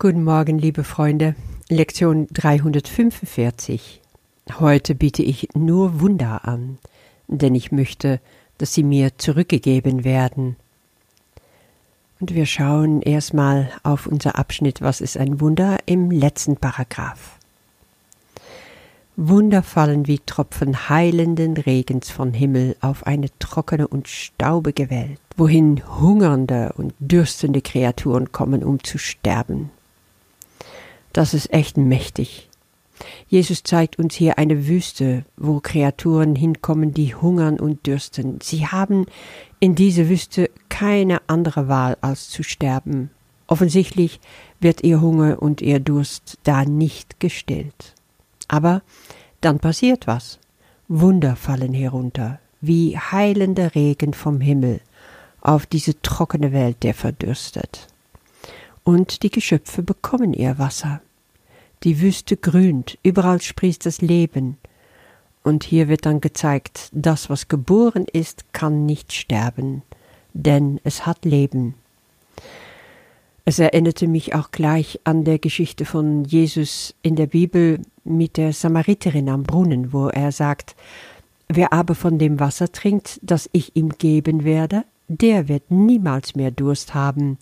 Guten Morgen, liebe Freunde. Lektion 345. Heute biete ich nur Wunder an, denn ich möchte, dass sie mir zurückgegeben werden. Und wir schauen erstmal auf unser Abschnitt Was ist ein Wunder im letzten Paragraph. Wunder fallen wie Tropfen heilenden Regens vom Himmel auf eine trockene und staubige Welt, wohin hungernde und dürstende Kreaturen kommen, um zu sterben. Das ist echt mächtig. Jesus zeigt uns hier eine Wüste, wo Kreaturen hinkommen, die hungern und dürsten. Sie haben in dieser Wüste keine andere Wahl als zu sterben. Offensichtlich wird ihr Hunger und ihr Durst da nicht gestillt. Aber dann passiert was. Wunder fallen herunter, wie heilender Regen vom Himmel auf diese trockene Welt, der verdürstet und die Geschöpfe bekommen ihr Wasser. Die Wüste grünt, überall sprießt das Leben. Und hier wird dann gezeigt, das, was geboren ist, kann nicht sterben, denn es hat Leben. Es erinnerte mich auch gleich an der Geschichte von Jesus in der Bibel mit der Samariterin am Brunnen, wo er sagt, Wer aber von dem Wasser trinkt, das ich ihm geben werde, der wird niemals mehr Durst haben,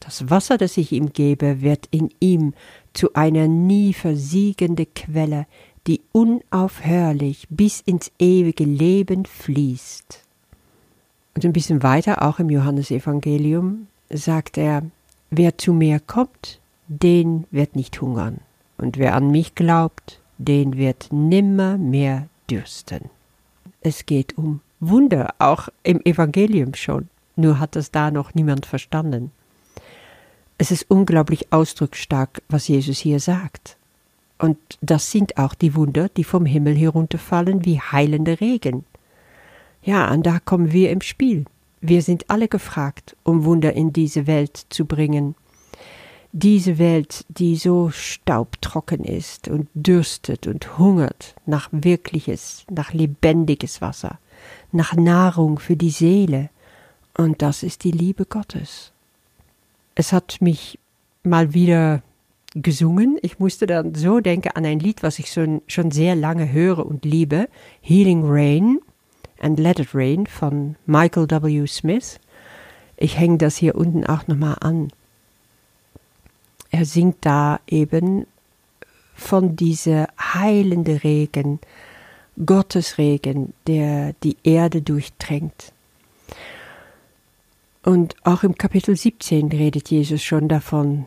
das Wasser, das ich ihm gebe, wird in ihm zu einer nie versiegende Quelle, die unaufhörlich bis ins ewige Leben fließt. Und ein bisschen weiter, auch im Johannesevangelium, sagt er, wer zu mir kommt, den wird nicht hungern, und wer an mich glaubt, den wird nimmer mehr dürsten. Es geht um Wunder, auch im Evangelium schon, nur hat es da noch niemand verstanden. Es ist unglaublich ausdrucksstark, was Jesus hier sagt. Und das sind auch die Wunder, die vom Himmel herunterfallen wie heilende Regen. Ja, und da kommen wir im Spiel. Wir sind alle gefragt, um Wunder in diese Welt zu bringen. Diese Welt, die so staubtrocken ist und dürstet und hungert nach wirkliches, nach lebendiges Wasser, nach Nahrung für die Seele. Und das ist die Liebe Gottes es hat mich mal wieder gesungen. Ich musste dann so denken an ein Lied, was ich schon, schon sehr lange höre und liebe. Healing Rain and Let It Rain von Michael W. Smith. Ich hänge das hier unten auch nochmal an. Er singt da eben von dieser heilende Regen, Gottes Regen, der die Erde durchdrängt. Und auch im Kapitel 17 redet Jesus schon davon.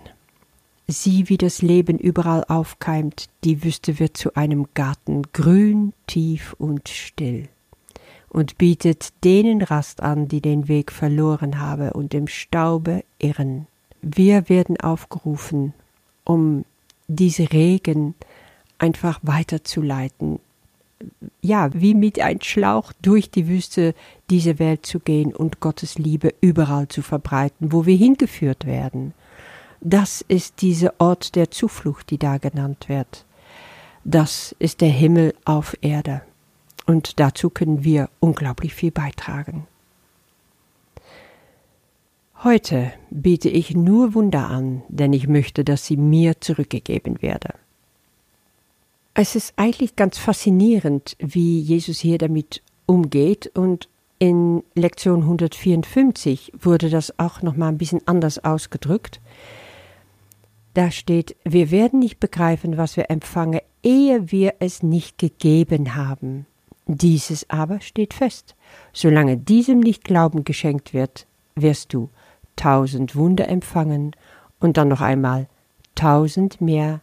Sieh, wie das Leben überall aufkeimt, die Wüste wird zu einem Garten, grün, tief und still, und bietet denen Rast an, die den Weg verloren haben und im Staube irren. Wir werden aufgerufen, um diese Regen einfach weiterzuleiten, ja, wie mit einem Schlauch durch die Wüste diese Welt zu gehen und Gottes Liebe überall zu verbreiten, wo wir hingeführt werden. Das ist dieser Ort der Zuflucht, die da genannt wird. Das ist der Himmel auf Erde. Und dazu können wir unglaublich viel beitragen. Heute biete ich nur Wunder an, denn ich möchte, dass sie mir zurückgegeben werden. Es ist eigentlich ganz faszinierend, wie Jesus hier damit umgeht und in Lektion 154 wurde das auch noch mal ein bisschen anders ausgedrückt. Da steht, wir werden nicht begreifen, was wir empfangen, ehe wir es nicht gegeben haben. Dieses aber steht fest. Solange diesem nicht Glauben geschenkt wird, wirst du tausend Wunder empfangen und dann noch einmal tausend mehr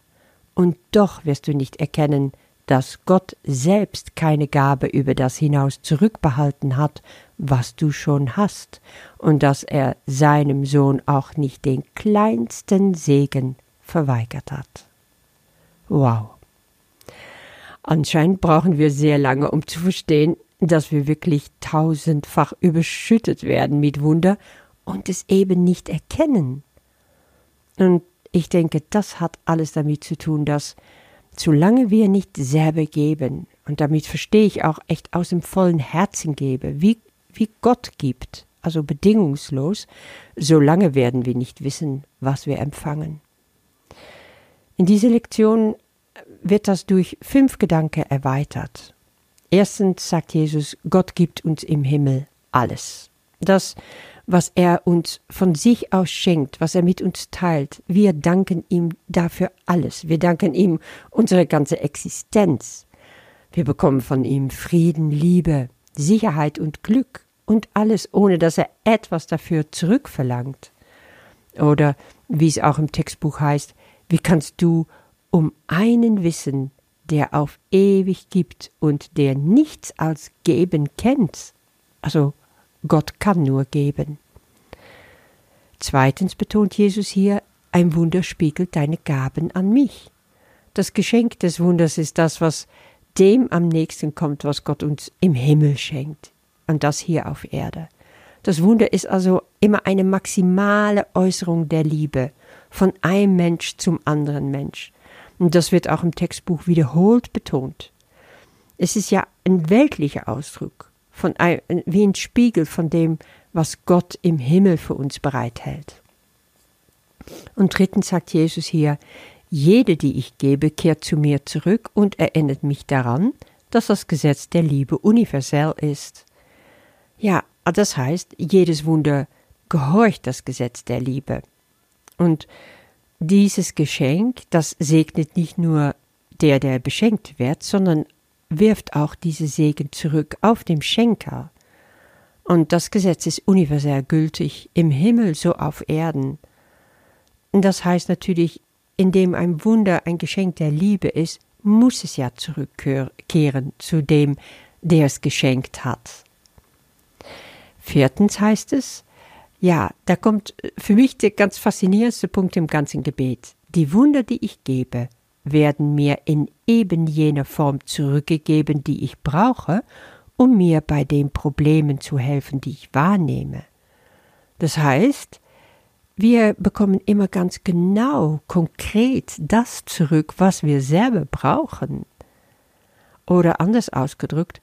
und doch wirst du nicht erkennen, dass Gott selbst keine Gabe über das hinaus zurückbehalten hat, was du schon hast, und dass er seinem Sohn auch nicht den kleinsten Segen verweigert hat. Wow. Anscheinend brauchen wir sehr lange, um zu verstehen, dass wir wirklich tausendfach überschüttet werden mit Wunder und es eben nicht erkennen. Und ich denke, das hat alles damit zu tun, dass solange wir nicht selber geben, und damit verstehe ich auch echt aus dem vollen Herzen gebe, wie, wie Gott gibt, also bedingungslos, solange werden wir nicht wissen, was wir empfangen. In dieser Lektion wird das durch fünf Gedanken erweitert. Erstens sagt Jesus, Gott gibt uns im Himmel alles. Das, was er uns von sich aus schenkt, was er mit uns teilt, wir danken ihm dafür alles. Wir danken ihm unsere ganze Existenz. Wir bekommen von ihm Frieden, Liebe, Sicherheit und Glück und alles, ohne dass er etwas dafür zurückverlangt. Oder, wie es auch im Textbuch heißt, wie kannst du um einen wissen, der auf ewig gibt und der nichts als geben kennt? Also, Gott kann nur geben. Zweitens betont Jesus hier, ein Wunder spiegelt deine Gaben an mich. Das Geschenk des Wunders ist das, was dem am nächsten kommt, was Gott uns im Himmel schenkt. Und das hier auf Erde. Das Wunder ist also immer eine maximale Äußerung der Liebe von einem Mensch zum anderen Mensch. Und das wird auch im Textbuch wiederholt betont. Es ist ja ein weltlicher Ausdruck, von ein, wie ein Spiegel von dem, was Gott im Himmel für uns bereithält. Und drittens sagt Jesus hier, jede, die ich gebe, kehrt zu mir zurück und erinnert mich daran, dass das Gesetz der Liebe universell ist. Ja, das heißt, jedes Wunder gehorcht das Gesetz der Liebe. Und dieses Geschenk, das segnet nicht nur der, der beschenkt wird, sondern wirft auch diese Segen zurück auf den Schenker. Und das Gesetz ist universell gültig, im Himmel so auf Erden. Das heißt natürlich, indem ein Wunder ein Geschenk der Liebe ist, muss es ja zurückkehren zu dem, der es geschenkt hat. Viertens heißt es, ja, da kommt für mich der ganz faszinierendste Punkt im ganzen Gebet. Die Wunder, die ich gebe, werden mir in eben jener Form zurückgegeben, die ich brauche, um mir bei den Problemen zu helfen, die ich wahrnehme. Das heißt, wir bekommen immer ganz genau, konkret das zurück, was wir selber brauchen. Oder anders ausgedrückt,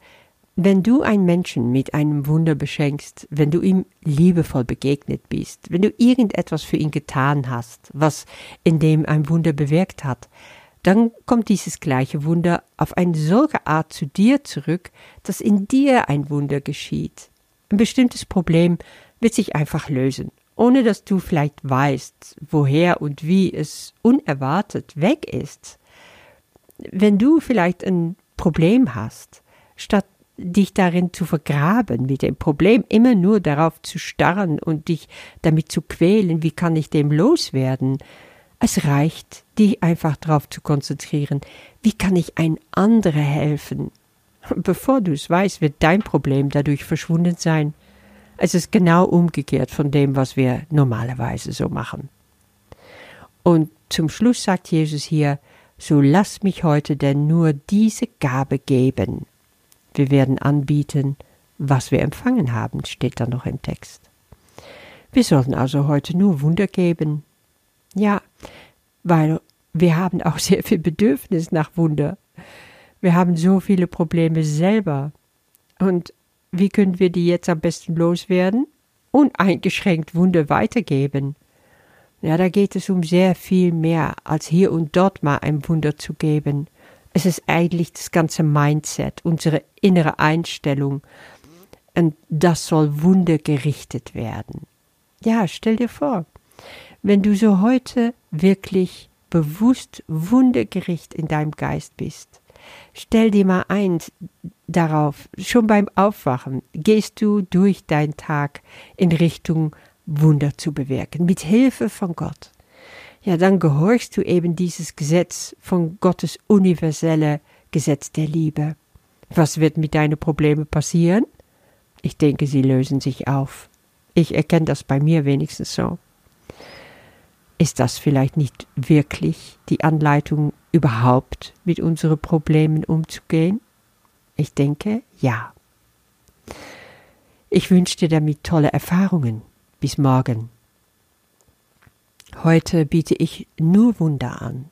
wenn du einen Menschen mit einem Wunder beschenkst, wenn du ihm liebevoll begegnet bist, wenn du irgendetwas für ihn getan hast, was in dem ein Wunder bewirkt hat, dann kommt dieses gleiche Wunder auf eine solche Art zu dir zurück, dass in dir ein Wunder geschieht. Ein bestimmtes Problem wird sich einfach lösen, ohne dass du vielleicht weißt, woher und wie es unerwartet weg ist. Wenn du vielleicht ein Problem hast, statt dich darin zu vergraben, mit dem Problem immer nur darauf zu starren und dich damit zu quälen, wie kann ich dem loswerden. Es reicht, dich einfach darauf zu konzentrieren, wie kann ich ein anderer helfen. Bevor du es weißt, wird dein Problem dadurch verschwunden sein. Es ist genau umgekehrt von dem, was wir normalerweise so machen. Und zum Schluss sagt Jesus hier, so lass mich heute denn nur diese Gabe geben, wir werden anbieten, was wir empfangen haben, steht da noch im Text. Wir sollten also heute nur Wunder geben. Ja, weil wir haben auch sehr viel Bedürfnis nach Wunder. Wir haben so viele Probleme selber. Und wie können wir die jetzt am besten loswerden? Uneingeschränkt Wunder weitergeben. Ja, da geht es um sehr viel mehr, als hier und dort mal ein Wunder zu geben. Es ist eigentlich das ganze Mindset, unsere innere Einstellung. Und das soll wundergerichtet werden. Ja, stell dir vor, wenn du so heute wirklich bewusst wundergericht in deinem Geist bist, stell dir mal ein darauf, schon beim Aufwachen gehst du durch deinen Tag in Richtung Wunder zu bewirken, mit Hilfe von Gott ja, dann gehorchst du eben dieses Gesetz von Gottes universelle Gesetz der Liebe. Was wird mit deinen Problemen passieren? Ich denke, sie lösen sich auf. Ich erkenne das bei mir wenigstens so. Ist das vielleicht nicht wirklich die Anleitung, überhaupt mit unseren Problemen umzugehen? Ich denke, ja. Ich wünsche dir damit tolle Erfahrungen. Bis morgen. Heute biete ich nur Wunder an,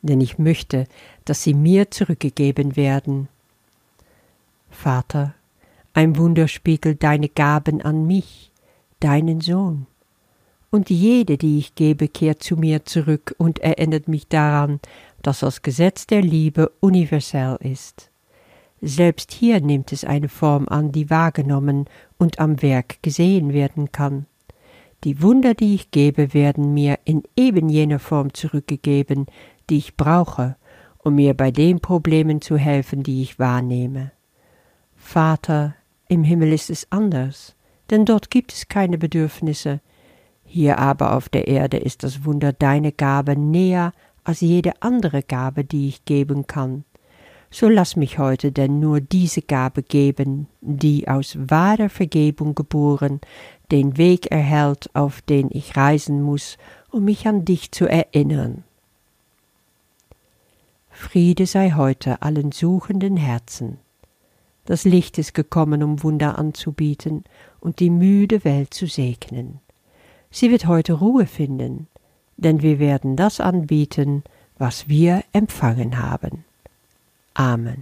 denn ich möchte, dass sie mir zurückgegeben werden. Vater, ein Wunder spiegelt deine Gaben an mich, deinen Sohn. Und jede, die ich gebe, kehrt zu mir zurück und erinnert mich daran, dass das Gesetz der Liebe universell ist. Selbst hier nimmt es eine Form an, die wahrgenommen und am Werk gesehen werden kann. Die Wunder, die ich gebe, werden mir in eben jener Form zurückgegeben, die ich brauche, um mir bei den Problemen zu helfen, die ich wahrnehme. Vater, im Himmel ist es anders, denn dort gibt es keine Bedürfnisse. Hier aber auf der Erde ist das Wunder deine Gabe näher als jede andere Gabe, die ich geben kann. So lass mich heute denn nur diese Gabe geben, die aus wahrer Vergebung geboren den Weg erhält, auf den ich reisen muss, um mich an dich zu erinnern. Friede sei heute allen suchenden Herzen. Das Licht ist gekommen, um Wunder anzubieten und die müde Welt zu segnen. Sie wird heute Ruhe finden, denn wir werden das anbieten, was wir empfangen haben. Amen.